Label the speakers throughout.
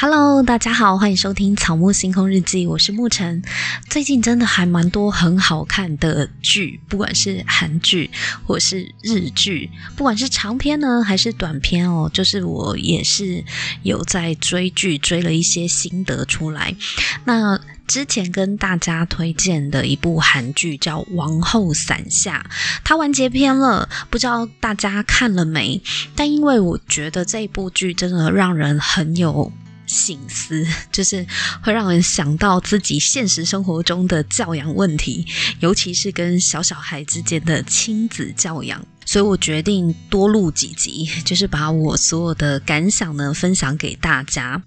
Speaker 1: Hello，大家好，欢迎收听《草木星空日记》，我是沐晨。最近真的还蛮多很好看的剧，不管是韩剧或是日剧，不管是长篇呢还是短篇哦，就是我也是有在追剧，追了一些心得出来。那之前跟大家推荐的一部韩剧叫《王后伞下》，它完结篇了，不知道大家看了没？但因为我觉得这部剧真的让人很有。醒思，就是会让人想到自己现实生活中的教养问题，尤其是跟小小孩之间的亲子教养，所以我决定多录几集，就是把我所有的感想呢分享给大家。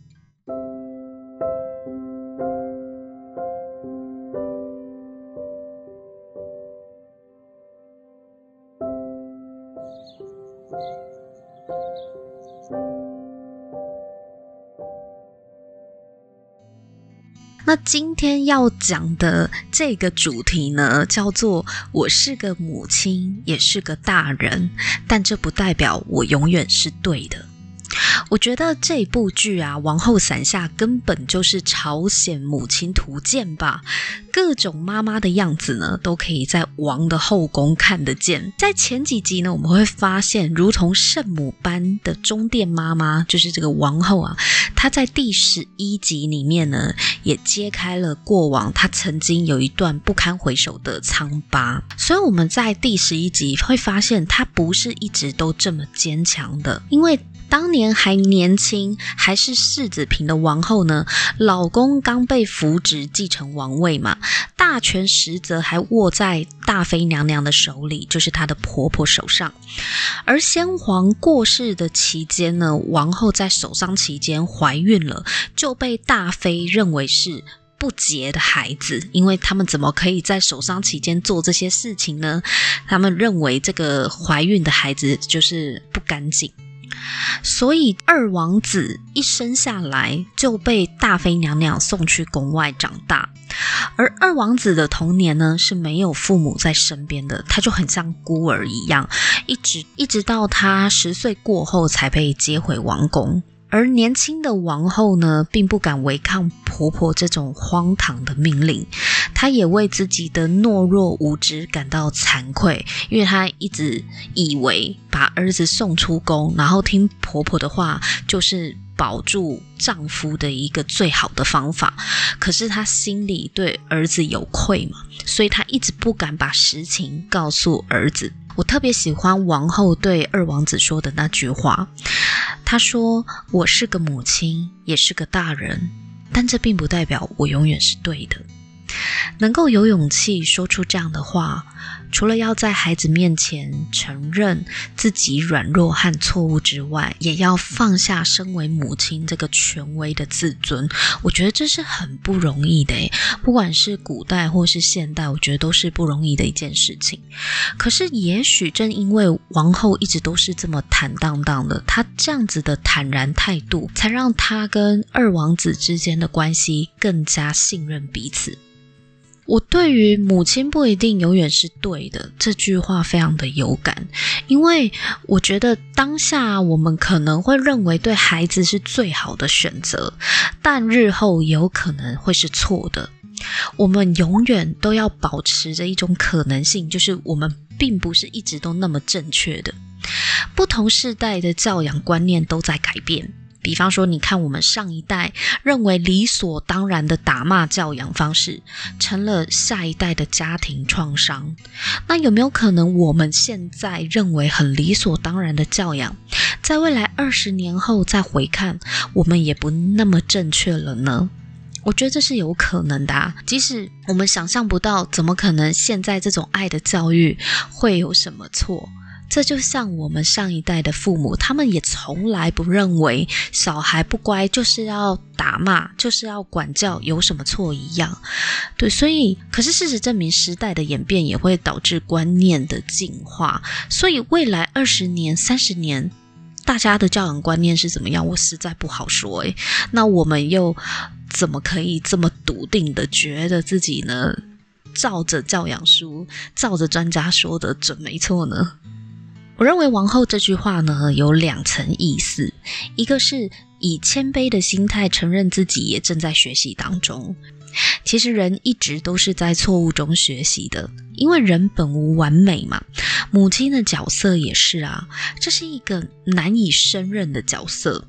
Speaker 1: 那今天要讲的这个主题呢，叫做“我是个母亲，也是个大人”，但这不代表我永远是对的。我觉得这部剧啊，《王后伞下》根本就是朝鲜母亲图鉴吧，各种妈妈的样子呢，都可以在王的后宫看得见。在前几集呢，我们会发现，如同圣母般的中殿妈妈，就是这个王后啊，她在第十一集里面呢，也揭开了过往她曾经有一段不堪回首的疮疤。所以我们在第十一集会发现，她不是一直都这么坚强的，因为。当年还年轻，还是世子嫔的王后呢，老公刚被扶植继承王位嘛，大权实则还握在大妃娘娘的手里，就是她的婆婆手上。而先皇过世的期间呢，王后在守丧期间怀孕了，就被大妃认为是不洁的孩子，因为他们怎么可以在守丧期间做这些事情呢？他们认为这个怀孕的孩子就是不干净。所以二王子一生下来就被大妃娘娘送去宫外长大，而二王子的童年呢，是没有父母在身边的，他就很像孤儿一样，一直一直到他十岁过后才被接回王宫。而年轻的王后呢，并不敢违抗婆婆这种荒唐的命令，她也为自己的懦弱无知感到惭愧，因为她一直以为把儿子送出宫，然后听婆婆的话，就是保住丈夫的一个最好的方法。可是她心里对儿子有愧嘛，所以她一直不敢把实情告诉儿子。我特别喜欢王后对二王子说的那句话。她说：“我是个母亲，也是个大人，但这并不代表我永远是对的。”能够有勇气说出这样的话，除了要在孩子面前承认自己软弱和错误之外，也要放下身为母亲这个权威的自尊。我觉得这是很不容易的，不管是古代或是现代，我觉得都是不容易的一件事情。可是，也许正因为王后一直都是这么坦荡荡的，她这样子的坦然态度，才让她跟二王子之间的关系更加信任彼此。我对于“母亲不一定永远是对的”这句话非常的有感，因为我觉得当下我们可能会认为对孩子是最好的选择，但日后有可能会是错的。我们永远都要保持着一种可能性，就是我们并不是一直都那么正确的。不同世代的教养观念都在改变。比方说，你看我们上一代认为理所当然的打骂教养方式，成了下一代的家庭创伤。那有没有可能，我们现在认为很理所当然的教养，在未来二十年后再回看，我们也不那么正确了呢？我觉得这是有可能的啊。即使我们想象不到，怎么可能现在这种爱的教育会有什么错？这就像我们上一代的父母，他们也从来不认为小孩不乖就是要打骂，就是要管教，有什么错一样。对，所以，可是事实证明，时代的演变也会导致观念的进化。所以，未来二十年、三十年，大家的教养观念是怎么样？我实在不好说。诶，那我们又怎么可以这么笃定的觉得自己呢？照着教养书，照着专家说的准没错呢？我认为“王后”这句话呢，有两层意思，一个是以谦卑的心态承认自己也正在学习当中。其实人一直都是在错误中学习的，因为人本无完美嘛。母亲的角色也是啊，这是一个难以胜任的角色。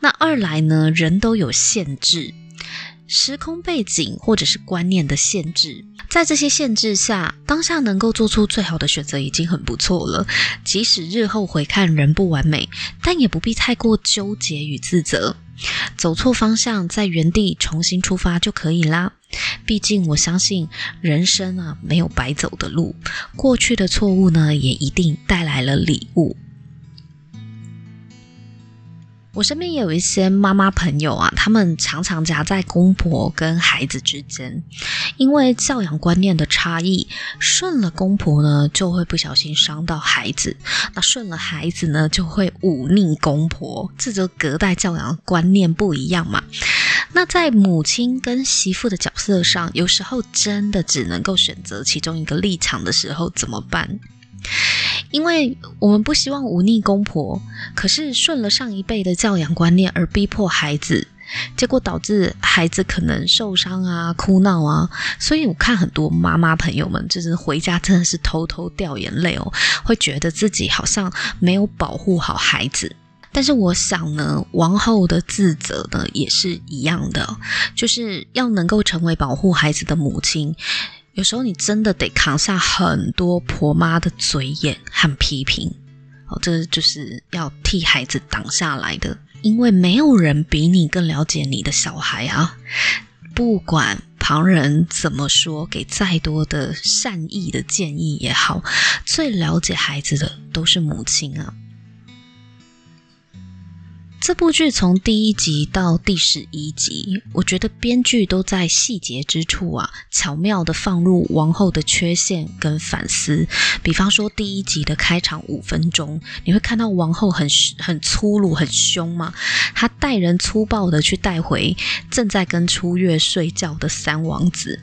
Speaker 1: 那二来呢，人都有限制，时空背景或者是观念的限制，在这些限制下，当下能够做出最好的选择已经很不错了。即使日后回看人不完美，但也不必太过纠结与自责。走错方向，在原地重新出发就可以啦。毕竟我相信人生啊，没有白走的路，过去的错误呢，也一定带来了礼物。我身边也有一些妈妈朋友啊，他们常常夹在公婆跟孩子之间，因为教养观念的差异，顺了公婆呢，就会不小心伤到孩子；那顺了孩子呢，就会忤逆公婆，这就隔代教养观念不一样嘛。那在母亲跟媳妇的角色上，有时候真的只能够选择其中一个立场的时候，怎么办？因为我们不希望忤逆公婆，可是顺了上一辈的教养观念而逼迫孩子，结果导致孩子可能受伤啊、哭闹啊。所以我看很多妈妈朋友们，就是回家真的是偷偷掉眼泪哦，会觉得自己好像没有保护好孩子。但是我想呢，王后的自责呢也是一样的，就是要能够成为保护孩子的母亲。有时候你真的得扛下很多婆妈的嘴眼和批评，哦，这就是要替孩子挡下来的，因为没有人比你更了解你的小孩啊。不管旁人怎么说，给再多的善意的建议也好，最了解孩子的都是母亲啊。这部剧从第一集到第十一集，我觉得编剧都在细节之处啊，巧妙的放入王后的缺陷跟反思。比方说第一集的开场五分钟，你会看到王后很很粗鲁、很凶嘛，她待人粗暴的去带回正在跟初月睡觉的三王子，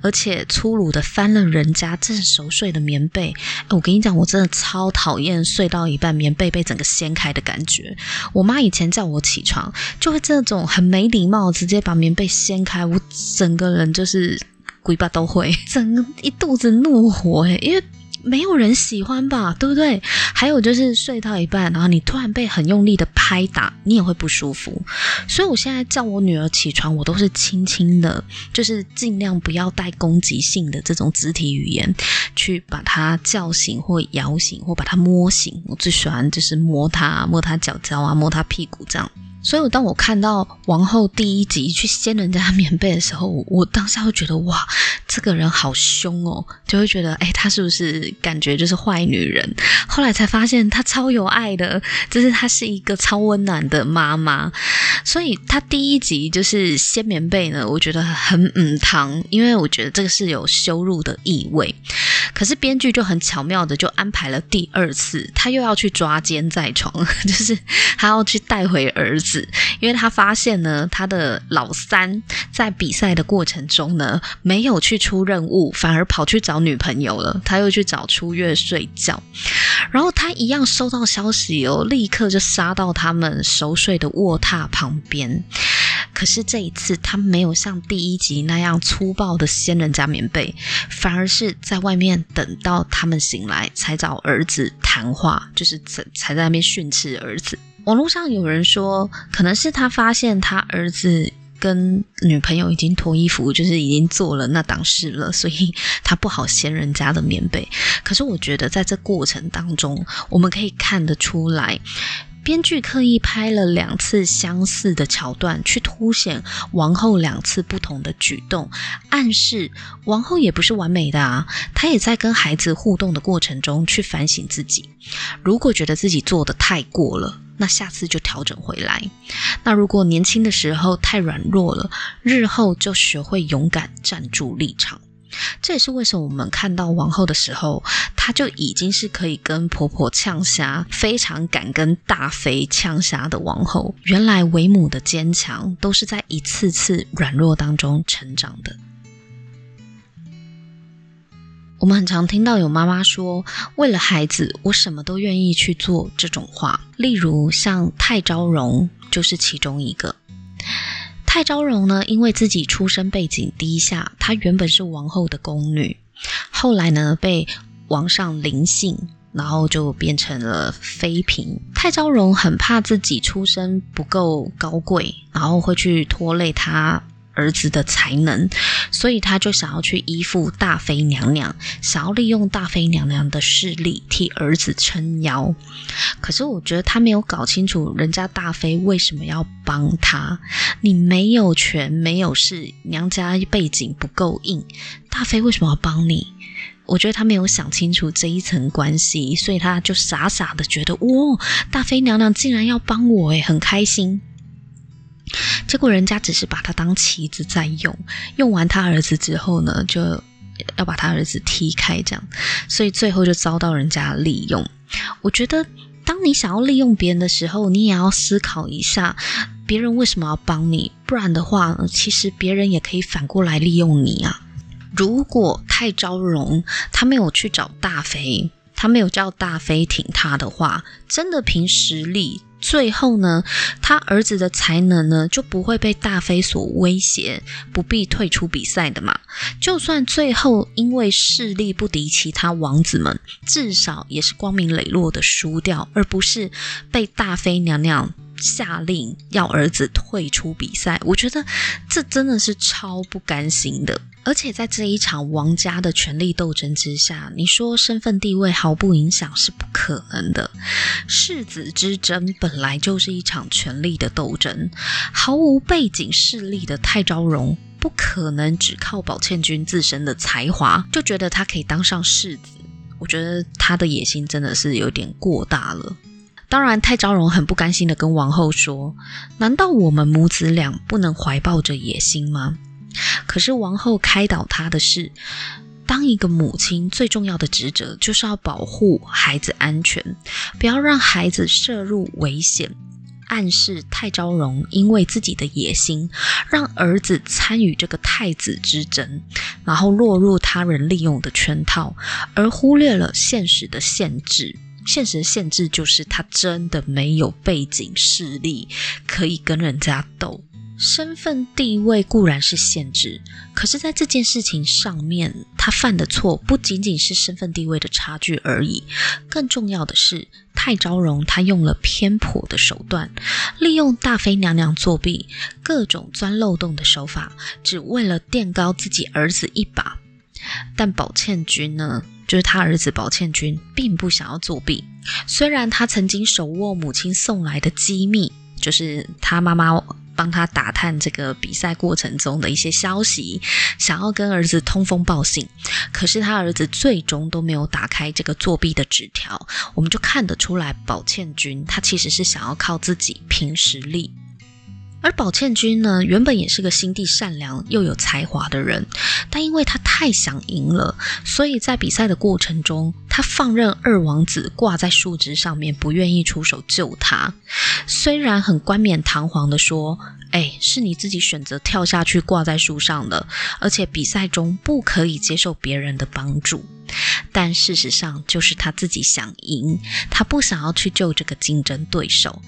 Speaker 1: 而且粗鲁的翻了人家正熟睡的棉被。诶，我跟你讲，我真的超讨厌睡到一半棉被被整个掀开的感觉。我妈以前。叫我起床，就会这种很没礼貌，直接把棉被掀开，我整个人就是鬼巴都会，整个一肚子怒火诶，因为没有人喜欢吧，对不对？还有就是睡到一半，然后你突然被很用力的拍打，你也会不舒服。所以我现在叫我女儿起床，我都是轻轻的，就是尽量不要带攻击性的这种肢体语言去把她叫醒或摇醒或把她摸醒。我最喜欢就是摸她，摸她脚脚啊，摸她屁股这样。所以，当我看到王后第一集去掀人家棉被的时候，我我当下会觉得哇，这个人好凶哦，就会觉得哎，她是不是感觉就是坏女人？后来才发现她超有爱的，就是她是一个超温暖的妈妈。所以她第一集就是掀棉被呢，我觉得很嗯堂，因为我觉得这个是有羞辱的意味。可是编剧就很巧妙的就安排了第二次，他又要去抓奸在床，就是她要去带回儿子。子因为他发现呢，他的老三在比赛的过程中呢，没有去出任务，反而跑去找女朋友了。他又去找初月睡觉，然后他一样收到消息哦，立刻就杀到他们熟睡的卧榻旁边。可是这一次，他没有像第一集那样粗暴的掀人家棉被，反而是在外面等到他们醒来，才找儿子谈话，就是才才在那边训斥儿子。网络上有人说，可能是他发现他儿子跟女朋友已经脱衣服，就是已经做了那档事了，所以他不好掀人家的棉被。可是我觉得在这过程当中，我们可以看得出来。编剧刻意拍了两次相似的桥段，去凸显王后两次不同的举动，暗示王后也不是完美的啊。她也在跟孩子互动的过程中去反省自己。如果觉得自己做的太过了，那下次就调整回来。那如果年轻的时候太软弱了，日后就学会勇敢站住立场。这也是为什么我们看到王后的时候，她就已经是可以跟婆婆呛虾，非常敢跟大妃呛虾的王后。原来为母的坚强，都是在一次次软弱当中成长的。我们很常听到有妈妈说：“为了孩子，我什么都愿意去做。”这种话，例如像太昭容。就是其中一个。太昭容呢，因为自己出身背景低下，她原本是王后的宫女，后来呢被王上临幸，然后就变成了妃嫔。太昭容很怕自己出身不够高贵，然后会去拖累她儿子的才能，所以他就想要去依附大妃娘娘，想要利用大妃娘娘的势力替儿子撑腰。可是我觉得他没有搞清楚人家大妃为什么要帮他。你没有权没有势，娘家背景不够硬，大妃为什么要帮你？我觉得他没有想清楚这一层关系，所以他就傻傻的觉得，哇，大妃娘娘竟然要帮我，诶，很开心。结果人家只是把他当棋子在用，用完他儿子之后呢，就要把他儿子踢开，这样，所以最后就遭到人家利用。我觉得，当你想要利用别人的时候，你也要思考一下，别人为什么要帮你，不然的话，其实别人也可以反过来利用你啊。如果太招容他没有去找大妃，他没有叫大妃挺他的话，真的凭实力。最后呢，他儿子的才能呢就不会被大妃所威胁，不必退出比赛的嘛。就算最后因为势力不敌其他王子们，至少也是光明磊落的输掉，而不是被大妃娘娘下令要儿子退出比赛。我觉得这真的是超不甘心的。而且在这一场王家的权力斗争之下，你说身份地位毫不影响是不可能的。世子之争本来就是一场权力的斗争，毫无背景势力的太昭容不可能只靠宝倩君自身的才华就觉得他可以当上世子。我觉得他的野心真的是有点过大了。当然，太昭容很不甘心的跟王后说：“难道我们母子俩不能怀抱着野心吗？”可是王后开导她的是，当一个母亲最重要的职责就是要保护孩子安全，不要让孩子涉入危险。暗示太昭容因为自己的野心，让儿子参与这个太子之争，然后落入他人利用的圈套，而忽略了现实的限制。现实的限制就是他真的没有背景势力可以跟人家斗。身份地位固然是限制，可是，在这件事情上面，他犯的错不仅仅是身份地位的差距而已，更重要的是，太昭容他用了偏颇的手段，利用大妃娘娘作弊，各种钻漏洞的手法，只为了垫高自己儿子一把。但宝倩君呢，就是他儿子宝倩君，并不想要作弊，虽然他曾经手握母亲送来的机密，就是他妈妈。帮他打探这个比赛过程中的一些消息，想要跟儿子通风报信，可是他儿子最终都没有打开这个作弊的纸条，我们就看得出来，宝倩君他其实是想要靠自己凭实力。而宝倩君呢，原本也是个心地善良又有才华的人，但因为他太想赢了，所以在比赛的过程中，他放任二王子挂在树枝上面，不愿意出手救他。虽然很冠冕堂皇的说：“哎，是你自己选择跳下去挂在树上的，而且比赛中不可以接受别人的帮助。”但事实上就是他自己想赢，他不想要去救这个竞争对手。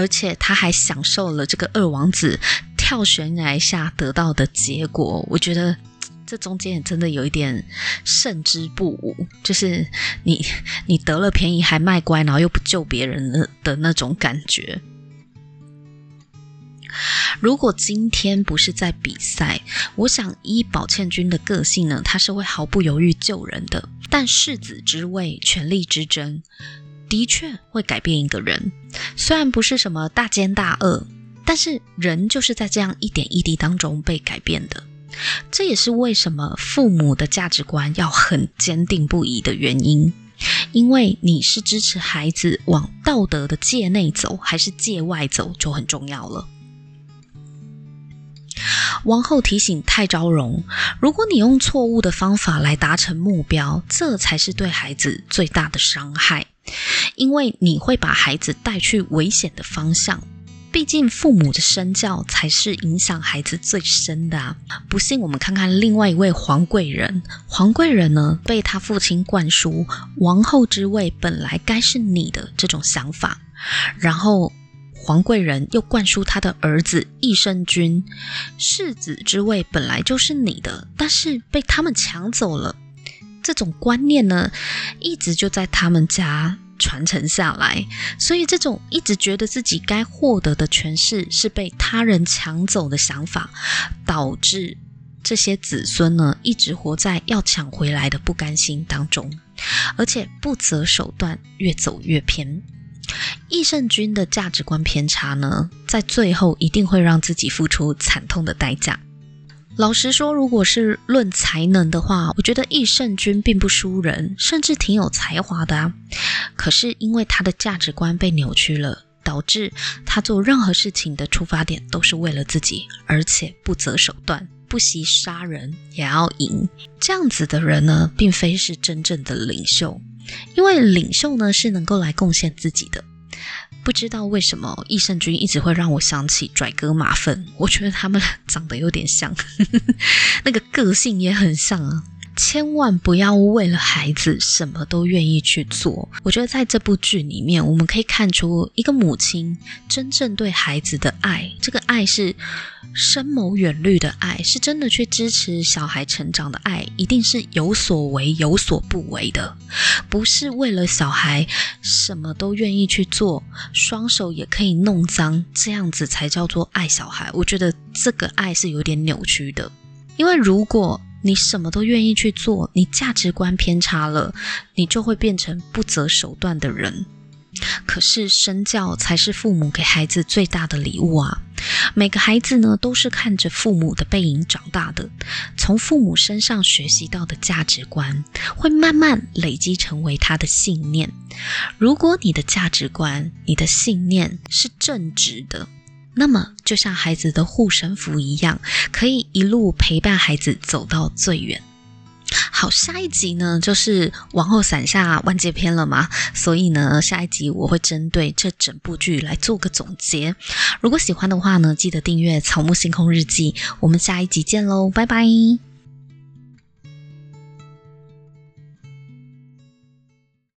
Speaker 1: 而且他还享受了这个二王子跳悬崖下得到的结果，我觉得 这中间也真的有一点胜之不武，就是你你得了便宜还卖乖，然后又不救别人的的那种感觉。如果今天不是在比赛，我想依宝倩君的个性呢，他是会毫不犹豫救人的。但世子之位，权力之争。的确会改变一个人，虽然不是什么大奸大恶，但是人就是在这样一点一滴当中被改变的。这也是为什么父母的价值观要很坚定不移的原因，因为你是支持孩子往道德的界内走，还是界外走，就很重要了。王后提醒太昭容，如果你用错误的方法来达成目标，这才是对孩子最大的伤害。因为你会把孩子带去危险的方向，毕竟父母的身教才是影响孩子最深的啊！不信，我们看看另外一位皇贵人。皇贵人呢，被他父亲灌输王后之位本来该是你的这种想法，然后皇贵人又灌输他的儿子益圣君，世子之位本来就是你的，但是被他们抢走了。这种观念呢，一直就在他们家传承下来，所以这种一直觉得自己该获得的权势是被他人抢走的想法，导致这些子孙呢，一直活在要抢回来的不甘心当中，而且不择手段，越走越偏。益圣君的价值观偏差呢，在最后一定会让自己付出惨痛的代价。老实说，如果是论才能的话，我觉得益圣君并不输人，甚至挺有才华的啊。可是因为他的价值观被扭曲了，导致他做任何事情的出发点都是为了自己，而且不择手段，不惜杀人也要赢。这样子的人呢，并非是真正的领袖，因为领袖呢是能够来贡献自己的。不知道为什么益生菌一直会让我想起拽哥马粪，我觉得他们长得有点像，那个个性也很像啊。千万不要为了孩子什么都愿意去做。我觉得在这部剧里面，我们可以看出一个母亲真正对孩子的爱，这个爱是深谋远虑的爱，是真的去支持小孩成长的爱，一定是有所为有所不为的，不是为了小孩什么都愿意去做，双手也可以弄脏，这样子才叫做爱小孩。我觉得这个爱是有点扭曲的，因为如果你什么都愿意去做，你价值观偏差了，你就会变成不择手段的人。可是身教才是父母给孩子最大的礼物啊！每个孩子呢，都是看着父母的背影长大的，从父母身上学习到的价值观，会慢慢累积成为他的信念。如果你的价值观、你的信念是正直的，那么，就像孩子的护身符一样，可以一路陪伴孩子走到最远。好，下一集呢，就是王后伞下完结篇了嘛，所以呢，下一集我会针对这整部剧来做个总结。如果喜欢的话呢，记得订阅《草木星空日记》，我们下一集见喽，拜拜。